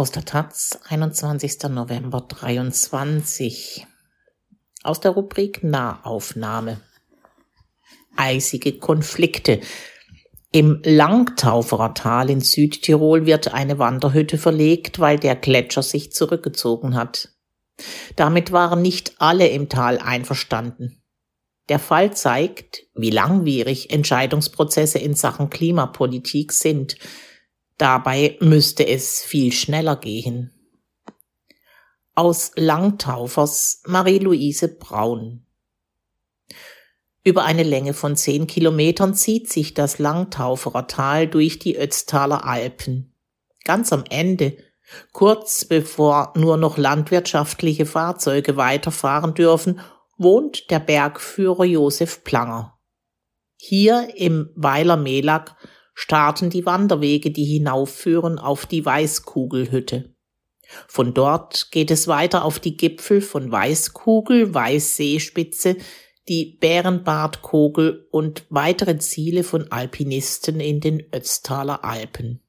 Aus der Taz, 21. November 23. Aus der Rubrik Nahaufnahme. Eisige Konflikte. Im Langtauferer Tal in Südtirol wird eine Wanderhütte verlegt, weil der Gletscher sich zurückgezogen hat. Damit waren nicht alle im Tal einverstanden. Der Fall zeigt, wie langwierig Entscheidungsprozesse in Sachen Klimapolitik sind – Dabei müsste es viel schneller gehen. Aus Langtaufers Marie-Louise Braun über eine Länge von zehn Kilometern zieht sich das Langtauferer Tal durch die Ötztaler Alpen. Ganz am Ende, kurz bevor nur noch landwirtschaftliche Fahrzeuge weiterfahren dürfen, wohnt der Bergführer Josef Planger. Hier im Weiler Melak starten die Wanderwege, die hinaufführen auf die Weißkugelhütte. Von dort geht es weiter auf die Gipfel von Weißkugel, Weißseespitze, die Bärenbartkogel und weitere Ziele von Alpinisten in den Ötztaler Alpen.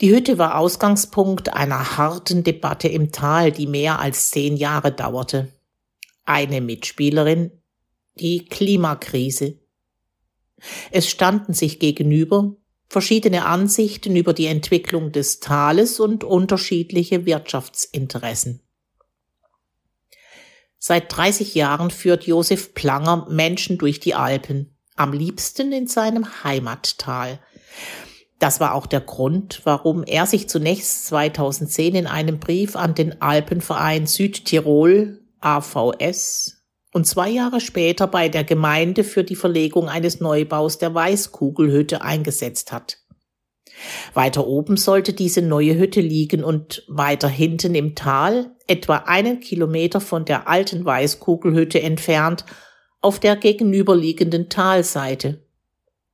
Die Hütte war Ausgangspunkt einer harten Debatte im Tal, die mehr als zehn Jahre dauerte. Eine Mitspielerin, die Klimakrise, es standen sich gegenüber verschiedene Ansichten über die Entwicklung des Tales und unterschiedliche Wirtschaftsinteressen. Seit 30 Jahren führt Josef Planger Menschen durch die Alpen, am liebsten in seinem Heimattal. Das war auch der Grund, warum er sich zunächst 2010 in einem Brief an den Alpenverein Südtirol AVS und zwei Jahre später bei der Gemeinde für die Verlegung eines Neubaus der Weißkugelhütte eingesetzt hat. Weiter oben sollte diese neue Hütte liegen und weiter hinten im Tal, etwa einen Kilometer von der alten Weißkugelhütte entfernt, auf der gegenüberliegenden Talseite.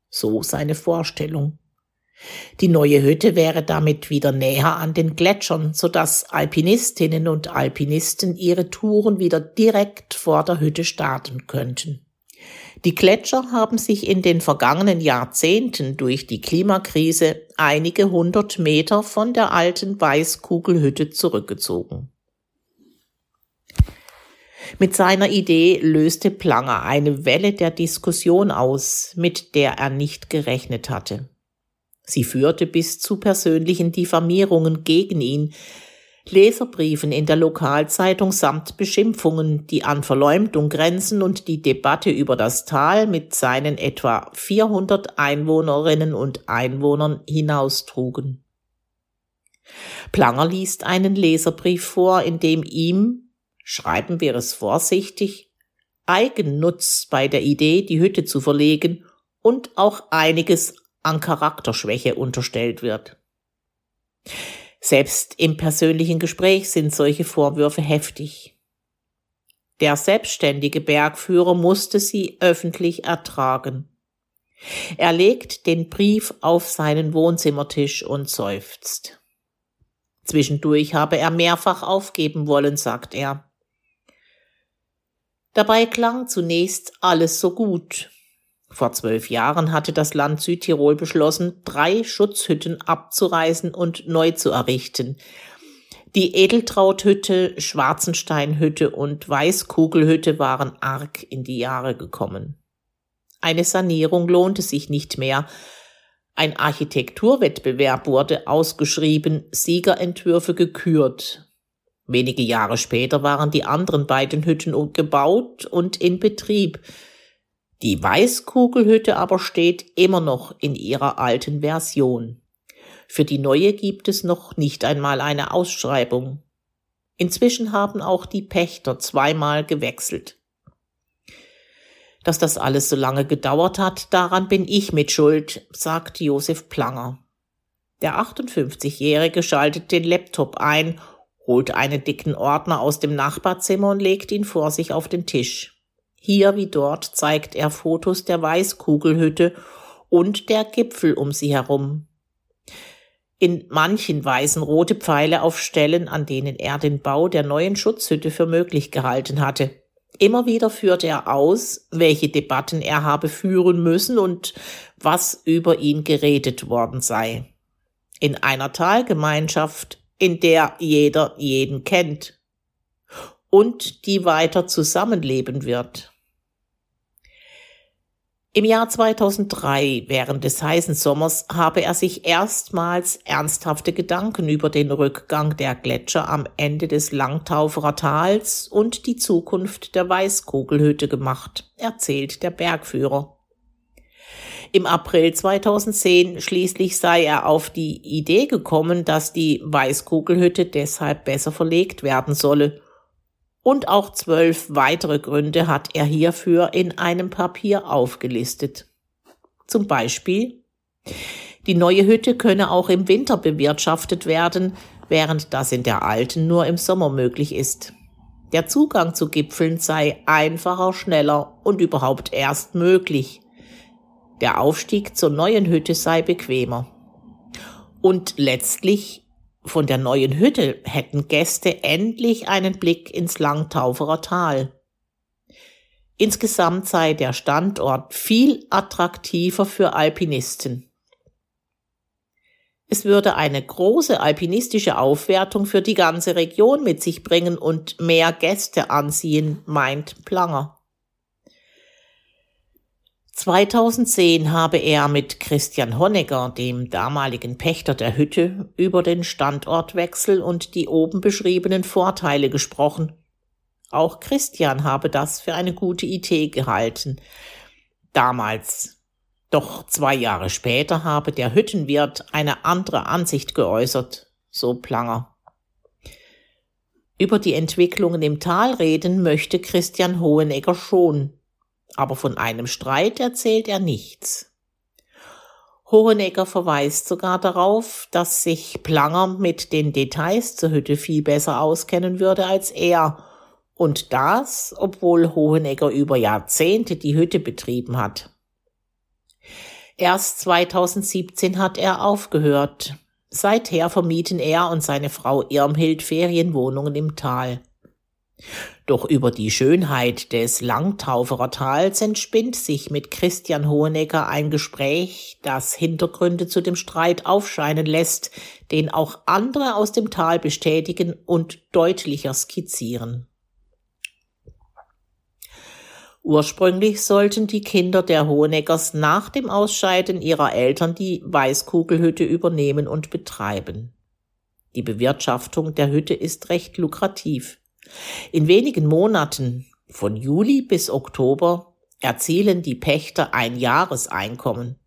So seine Vorstellung. Die neue Hütte wäre damit wieder näher an den Gletschern, so dass Alpinistinnen und Alpinisten ihre Touren wieder direkt vor der Hütte starten könnten. Die Gletscher haben sich in den vergangenen Jahrzehnten durch die Klimakrise einige hundert Meter von der alten Weißkugelhütte zurückgezogen. Mit seiner Idee löste Planger eine Welle der Diskussion aus, mit der er nicht gerechnet hatte. Sie führte bis zu persönlichen Diffamierungen gegen ihn, Leserbriefen in der Lokalzeitung samt Beschimpfungen, die an Verleumdung grenzen und die Debatte über das Tal mit seinen etwa 400 Einwohnerinnen und Einwohnern hinaustrugen. Planger liest einen Leserbrief vor, in dem ihm, schreiben wir es vorsichtig, Eigennutz bei der Idee, die Hütte zu verlegen und auch einiges an Charakterschwäche unterstellt wird. Selbst im persönlichen Gespräch sind solche Vorwürfe heftig. Der selbstständige Bergführer musste sie öffentlich ertragen. Er legt den Brief auf seinen Wohnzimmertisch und seufzt. Zwischendurch habe er mehrfach aufgeben wollen, sagt er. Dabei klang zunächst alles so gut. Vor zwölf Jahren hatte das Land Südtirol beschlossen, drei Schutzhütten abzureißen und neu zu errichten. Die Edeltrauthütte, Schwarzensteinhütte und Weißkugelhütte waren arg in die Jahre gekommen. Eine Sanierung lohnte sich nicht mehr. Ein Architekturwettbewerb wurde ausgeschrieben, Siegerentwürfe gekürt. Wenige Jahre später waren die anderen beiden Hütten gebaut und in Betrieb. Die Weißkugelhütte aber steht immer noch in ihrer alten Version. Für die neue gibt es noch nicht einmal eine Ausschreibung. Inzwischen haben auch die Pächter zweimal gewechselt. Dass das alles so lange gedauert hat, daran bin ich mit Schuld, sagt Josef Planger. Der 58-Jährige schaltet den Laptop ein, holt einen dicken Ordner aus dem Nachbarzimmer und legt ihn vor sich auf den Tisch. Hier wie dort zeigt er Fotos der Weißkugelhütte und der Gipfel um sie herum. In manchen weisen rote Pfeile auf Stellen, an denen er den Bau der neuen Schutzhütte für möglich gehalten hatte. Immer wieder führt er aus, welche Debatten er habe führen müssen und was über ihn geredet worden sei. in einer Talgemeinschaft, in der jeder jeden kennt und die weiter zusammenleben wird. Im Jahr 2003, während des heißen Sommers, habe er sich erstmals ernsthafte Gedanken über den Rückgang der Gletscher am Ende des Langtauferer Tals und die Zukunft der Weißkugelhütte gemacht, erzählt der Bergführer. Im April 2010 schließlich sei er auf die Idee gekommen, dass die Weißkugelhütte deshalb besser verlegt werden solle und auch zwölf weitere Gründe hat er hierfür in einem Papier aufgelistet. Zum Beispiel, die neue Hütte könne auch im Winter bewirtschaftet werden, während das in der alten nur im Sommer möglich ist. Der Zugang zu Gipfeln sei einfacher, schneller und überhaupt erst möglich. Der Aufstieg zur neuen Hütte sei bequemer. Und letztlich von der neuen Hütte hätten Gäste endlich einen Blick ins Langtauferer Tal. Insgesamt sei der Standort viel attraktiver für Alpinisten. Es würde eine große alpinistische Aufwertung für die ganze Region mit sich bringen und mehr Gäste anziehen, meint Planger. 2010 habe er mit Christian Honegger, dem damaligen Pächter der Hütte, über den Standortwechsel und die oben beschriebenen Vorteile gesprochen. Auch Christian habe das für eine gute Idee gehalten. Damals. Doch zwei Jahre später habe der Hüttenwirt eine andere Ansicht geäußert, so Planger. Über die Entwicklungen im Tal reden möchte Christian Hohenegger schon, aber von einem Streit erzählt er nichts. Hohenegger verweist sogar darauf, dass sich Planger mit den Details zur Hütte viel besser auskennen würde als er, und das, obwohl Hohenegger über Jahrzehnte die Hütte betrieben hat. Erst 2017 hat er aufgehört. Seither vermieten er und seine Frau Irmhild Ferienwohnungen im Tal. Doch über die Schönheit des Langtauferer Tals entspinnt sich mit Christian Hohenegger ein Gespräch, das Hintergründe zu dem Streit aufscheinen lässt, den auch andere aus dem Tal bestätigen und deutlicher skizzieren. Ursprünglich sollten die Kinder der Hoheneggers nach dem Ausscheiden ihrer Eltern die Weißkugelhütte übernehmen und betreiben. Die Bewirtschaftung der Hütte ist recht lukrativ. In wenigen Monaten, von Juli bis Oktober, erzielen die Pächter ein Jahreseinkommen.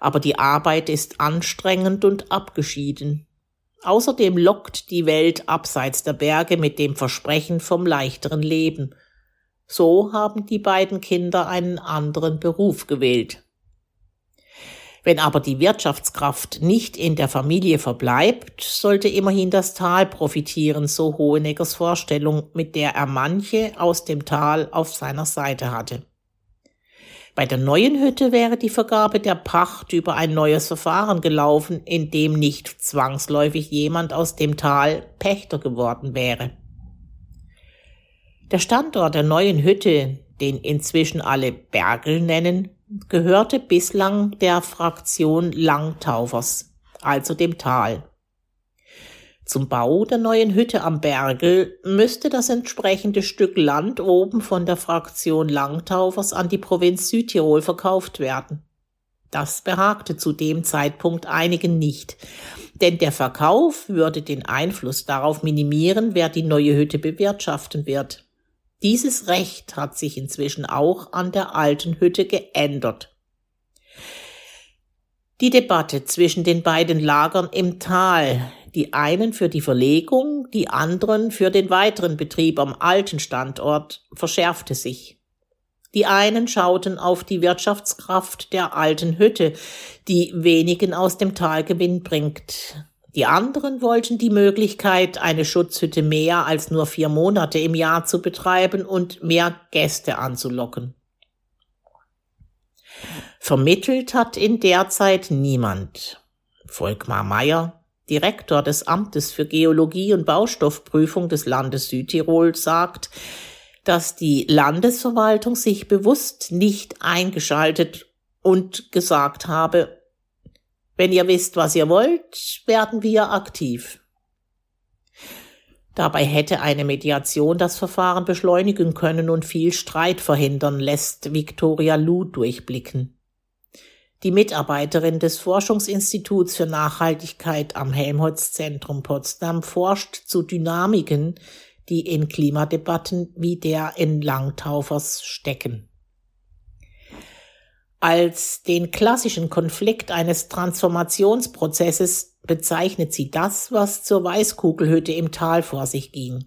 Aber die Arbeit ist anstrengend und abgeschieden. Außerdem lockt die Welt abseits der Berge mit dem Versprechen vom leichteren Leben. So haben die beiden Kinder einen anderen Beruf gewählt. Wenn aber die Wirtschaftskraft nicht in der Familie verbleibt, sollte immerhin das Tal profitieren, so Hoheneggers Vorstellung, mit der er manche aus dem Tal auf seiner Seite hatte. Bei der neuen Hütte wäre die Vergabe der Pacht über ein neues Verfahren gelaufen, in dem nicht zwangsläufig jemand aus dem Tal Pächter geworden wäre. Der Standort der neuen Hütte, den inzwischen alle Bergel nennen, gehörte bislang der Fraktion Langtaufers, also dem Tal. Zum Bau der neuen Hütte am Bergel müsste das entsprechende Stück Land oben von der Fraktion Langtaufers an die Provinz Südtirol verkauft werden. Das behagte zu dem Zeitpunkt einigen nicht, denn der Verkauf würde den Einfluss darauf minimieren, wer die neue Hütte bewirtschaften wird. Dieses Recht hat sich inzwischen auch an der alten Hütte geändert. Die Debatte zwischen den beiden Lagern im Tal, die einen für die Verlegung, die anderen für den weiteren Betrieb am alten Standort, verschärfte sich. Die einen schauten auf die Wirtschaftskraft der alten Hütte, die wenigen aus dem Tal Gewinn bringt. Die anderen wollten die Möglichkeit, eine Schutzhütte mehr als nur vier Monate im Jahr zu betreiben und mehr Gäste anzulocken. Vermittelt hat in der Zeit niemand. Volkmar Meyer, Direktor des Amtes für Geologie und Baustoffprüfung des Landes Südtirol, sagt, dass die Landesverwaltung sich bewusst nicht eingeschaltet und gesagt habe, Wenn ihr wisst, was ihr wollt, werden wir aktiv. Dabei hätte eine Mediation das Verfahren beschleunigen können und viel Streit verhindern, lässt Victoria Lu durchblicken. Die Mitarbeiterin des Forschungsinstituts für Nachhaltigkeit am Helmholtz-Zentrum Potsdam forscht zu Dynamiken, die in Klimadebatten wie der in Langtaufers stecken. Als den klassischen Konflikt eines Transformationsprozesses bezeichnet sie das, was zur Weißkugelhütte im Tal vor sich ging.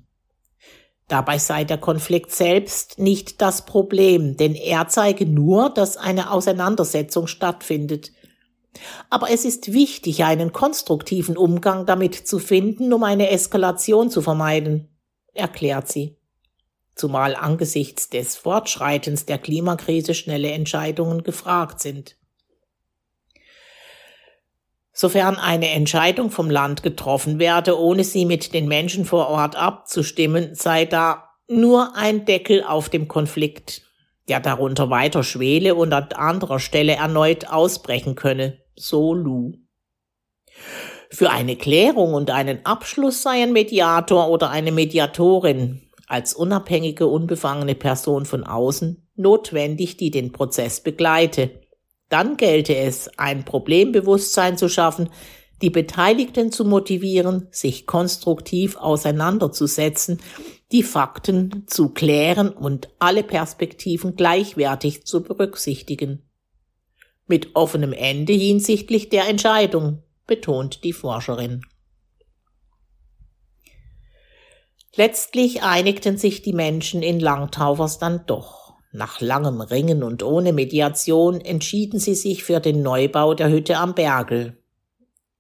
Dabei sei der Konflikt selbst nicht das Problem, denn er zeige nur, dass eine Auseinandersetzung stattfindet. Aber es ist wichtig, einen konstruktiven Umgang damit zu finden, um eine Eskalation zu vermeiden, erklärt sie. Zumal angesichts des Fortschreitens der Klimakrise schnelle Entscheidungen gefragt sind. Sofern eine Entscheidung vom Land getroffen werde, ohne sie mit den Menschen vor Ort abzustimmen, sei da nur ein Deckel auf dem Konflikt, der darunter weiter schwele und an anderer Stelle erneut ausbrechen könne, so Lu. Für eine Klärung und einen Abschluss sei ein Mediator oder eine Mediatorin als unabhängige, unbefangene Person von außen notwendig, die den Prozess begleite dann gelte es, ein Problembewusstsein zu schaffen, die Beteiligten zu motivieren, sich konstruktiv auseinanderzusetzen, die Fakten zu klären und alle Perspektiven gleichwertig zu berücksichtigen. Mit offenem Ende hinsichtlich der Entscheidung, betont die Forscherin. Letztlich einigten sich die Menschen in Langtaufers dann doch. Nach langem Ringen und ohne Mediation entschieden sie sich für den Neubau der Hütte am Bergel.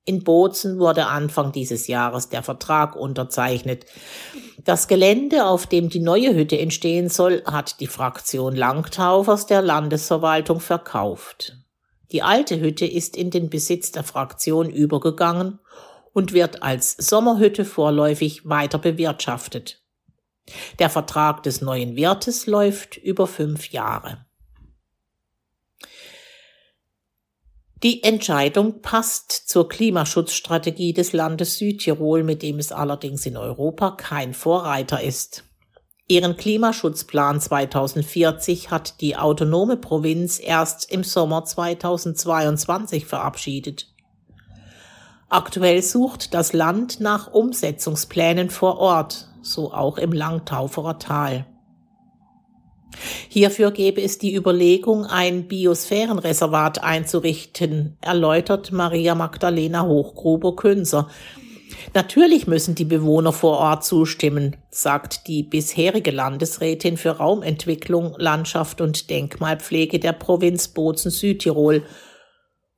In Bozen wurde Anfang dieses Jahres der Vertrag unterzeichnet. Das Gelände, auf dem die neue Hütte entstehen soll, hat die Fraktion Langtaufers der Landesverwaltung verkauft. Die alte Hütte ist in den Besitz der Fraktion übergegangen und wird als Sommerhütte vorläufig weiter bewirtschaftet. Der Vertrag des neuen Wirtes läuft über fünf Jahre. Die Entscheidung passt zur Klimaschutzstrategie des Landes Südtirol, mit dem es allerdings in Europa kein Vorreiter ist. Ihren Klimaschutzplan 2040 hat die autonome Provinz erst im Sommer 2022 verabschiedet. Aktuell sucht das Land nach Umsetzungsplänen vor Ort, so auch im Langtauferer Tal. Hierfür gäbe es die Überlegung, ein Biosphärenreservat einzurichten, erläutert Maria Magdalena Hochgruber-Künzer. Natürlich müssen die Bewohner vor Ort zustimmen, sagt die bisherige Landesrätin für Raumentwicklung, Landschaft und Denkmalpflege der Provinz Bozen-Südtirol.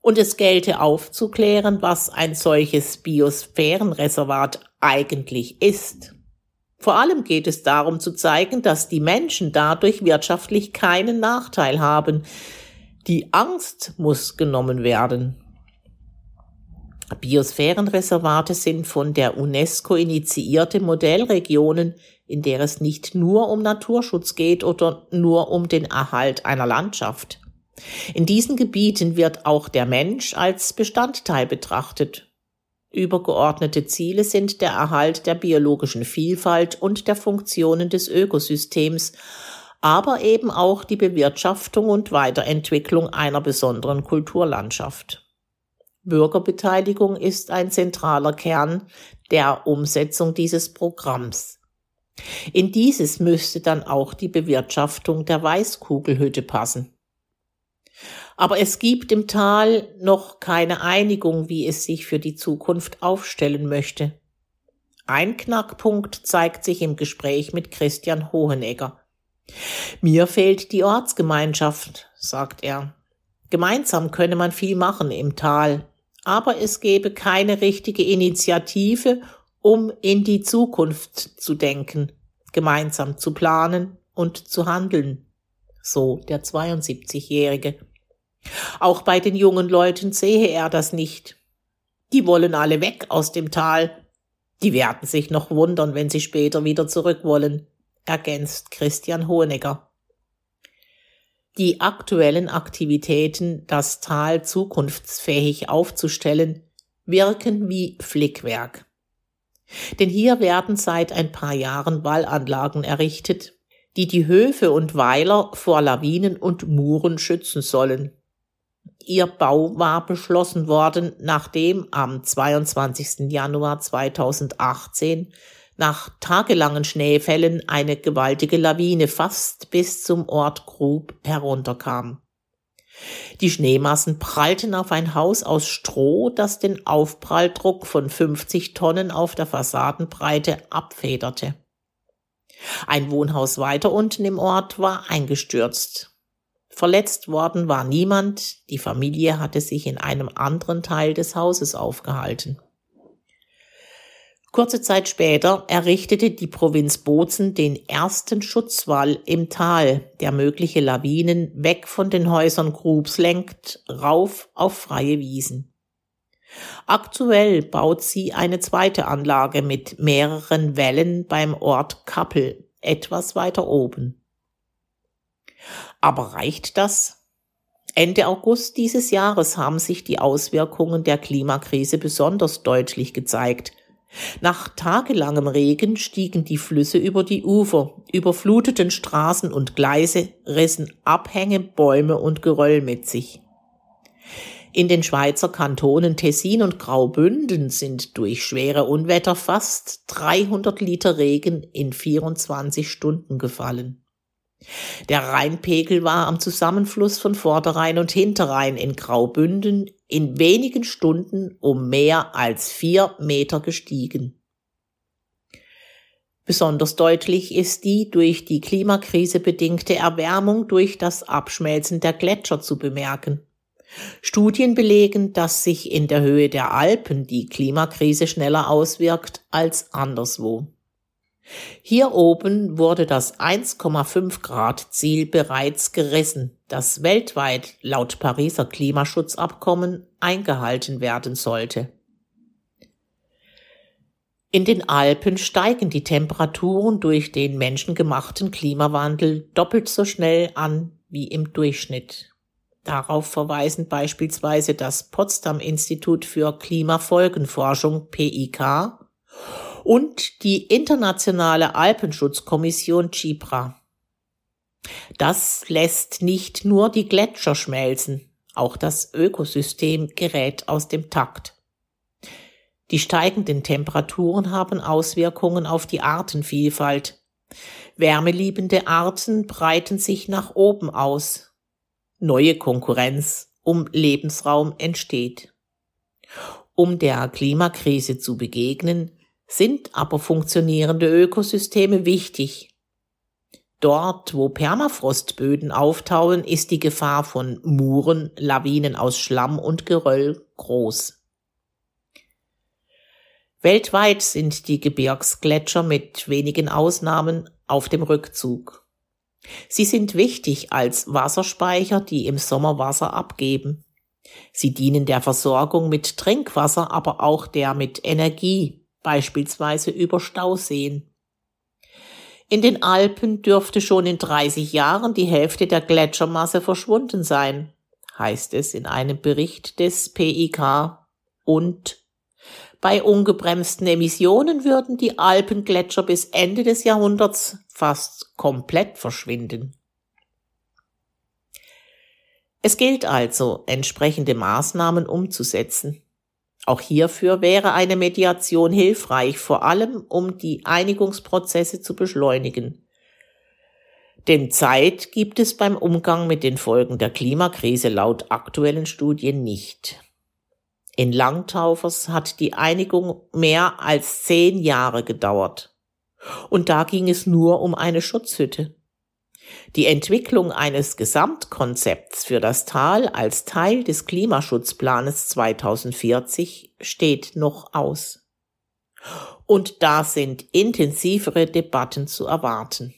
Und es gelte aufzuklären, was ein solches Biosphärenreservat eigentlich ist. Vor allem geht es darum zu zeigen, dass die Menschen dadurch wirtschaftlich keinen Nachteil haben. Die Angst muss genommen werden. Biosphärenreservate sind von der UNESCO initiierte Modellregionen, in der es nicht nur um Naturschutz geht oder nur um den Erhalt einer Landschaft. In diesen Gebieten wird auch der Mensch als Bestandteil betrachtet Übergeordnete Ziele sind der Erhalt der biologischen Vielfalt und der Funktionen des Ökosystems, aber eben auch die Bewirtschaftung und Weiterentwicklung einer besonderen Kulturlandschaft. Bürgerbeteiligung ist ein zentraler Kern der Umsetzung dieses Programms. In dieses müsste dann auch die Bewirtschaftung der Weißkugelhütte passen. Aber es gibt im Tal noch keine Einigung, wie es sich für die Zukunft aufstellen möchte. Ein Knackpunkt zeigt sich im Gespräch mit Christian Hohenegger. Mir fehlt die Ortsgemeinschaft, sagt er. Gemeinsam könne man viel machen im Tal, aber es gebe keine richtige Initiative, um in die Zukunft zu denken, gemeinsam zu planen und zu handeln. So der 72-Jährige. Auch bei den jungen Leuten sehe er das nicht. Die wollen alle weg aus dem Tal. Die werden sich noch wundern, wenn sie später wieder zurück wollen, ergänzt Christian Honegger. die aktuellen Aktivitäten, das Tal zukunftsfähig aufzustellen, wirken wie Flickwerk. Denn hier werden seit ein paar Jahren Wallanlagen errichtet, die die Höfe und Weiler vor Lawinen und Muren schützen sollen. Ihr Bau war beschlossen worden, nachdem am 22. Januar 2018 nach tagelangen Schneefällen eine gewaltige Lawine fast bis zum Ort Grub herunterkam. Die Schneemassen prallten auf ein Haus aus Stroh, das den Aufpralldruck von 50 Tonnen auf der Fassadenbreite abfederte. Ein Wohnhaus weiter unten im Ort war eingestürzt. Verletzt worden war niemand, die Familie hatte sich in einem anderen Teil des Hauses aufgehalten. Kurze Zeit später errichtete die Provinz Bozen den ersten Schutzwall im Tal, der mögliche Lawinen weg von den Häusern Grubs lenkt, rauf auf freie Wiesen. Aktuell baut sie eine zweite Anlage mit mehreren Wellen beim Ort Kappel, etwas weiter oben. Aber reicht das? Ende August dieses Jahres haben sich die Auswirkungen der Klimakrise besonders deutlich gezeigt – nach tagelangem Regen stiegen die Flüsse über die Ufer, überfluteten Straßen und Gleise, rissen Abhänge, Bäume und Geröll mit sich. In den Schweizer Kantonen Tessin und Graubünden sind durch schwere Unwetter fast 300 Liter Regen in 24 Stunden gefallen. Der Rheinpegel war am Zusammenfluss von Vorderrhein und Hinterrhein in Graubünden in wenigen Stunden um mehr als vier Meter gestiegen. Besonders deutlich ist die durch die Klimakrise bedingte Erwärmung durch das Abschmelzen der Gletscher zu bemerken. Studien belegen, dass sich in der Höhe der Alpen die Klimakrise schneller auswirkt als anderswo. Hier oben wurde das 1,5 Grad Ziel bereits gerissen, das weltweit laut Pariser Klimaschutzabkommen eingehalten werden sollte. In den Alpen steigen die Temperaturen durch den menschengemachten Klimawandel doppelt so schnell an wie im Durchschnitt. Darauf verweisen beispielsweise das Potsdam Institut für Klimafolgenforschung PIK und die Internationale Alpenschutzkommission CIPRA. Das lässt nicht nur die Gletscher schmelzen, auch das Ökosystem gerät aus dem Takt. Die steigenden Temperaturen haben Auswirkungen auf die Artenvielfalt. Wärmeliebende Arten breiten sich nach oben aus. Neue Konkurrenz um Lebensraum entsteht. Um der Klimakrise zu begegnen, sind aber funktionierende Ökosysteme wichtig. Dort, wo Permafrostböden auftauen, ist die Gefahr von Muren, Lawinen aus Schlamm und Geröll groß. Weltweit sind die Gebirgsgletscher mit wenigen Ausnahmen auf dem Rückzug. Sie sind wichtig als Wasserspeicher, die im Sommer Wasser abgeben. Sie dienen der Versorgung mit Trinkwasser, aber auch der mit Energie, beispielsweise über Stauseen. In den Alpen dürfte schon in 30 Jahren die Hälfte der Gletschermasse verschwunden sein, heißt es in einem Bericht des PIK. Und bei ungebremsten Emissionen würden die Alpengletscher bis Ende des Jahrhunderts fast komplett verschwinden. Es gilt also, entsprechende Maßnahmen umzusetzen. Auch hierfür wäre eine Mediation hilfreich, vor allem um die Einigungsprozesse zu beschleunigen. Denn Zeit gibt es beim Umgang mit den Folgen der Klimakrise laut aktuellen Studien nicht. In Langtaufers hat die Einigung mehr als zehn Jahre gedauert. Und da ging es nur um eine Schutzhütte. Die Entwicklung eines Gesamtkonzepts für das Tal als Teil des Klimaschutzplanes 2040 steht noch aus. Und da sind intensivere Debatten zu erwarten.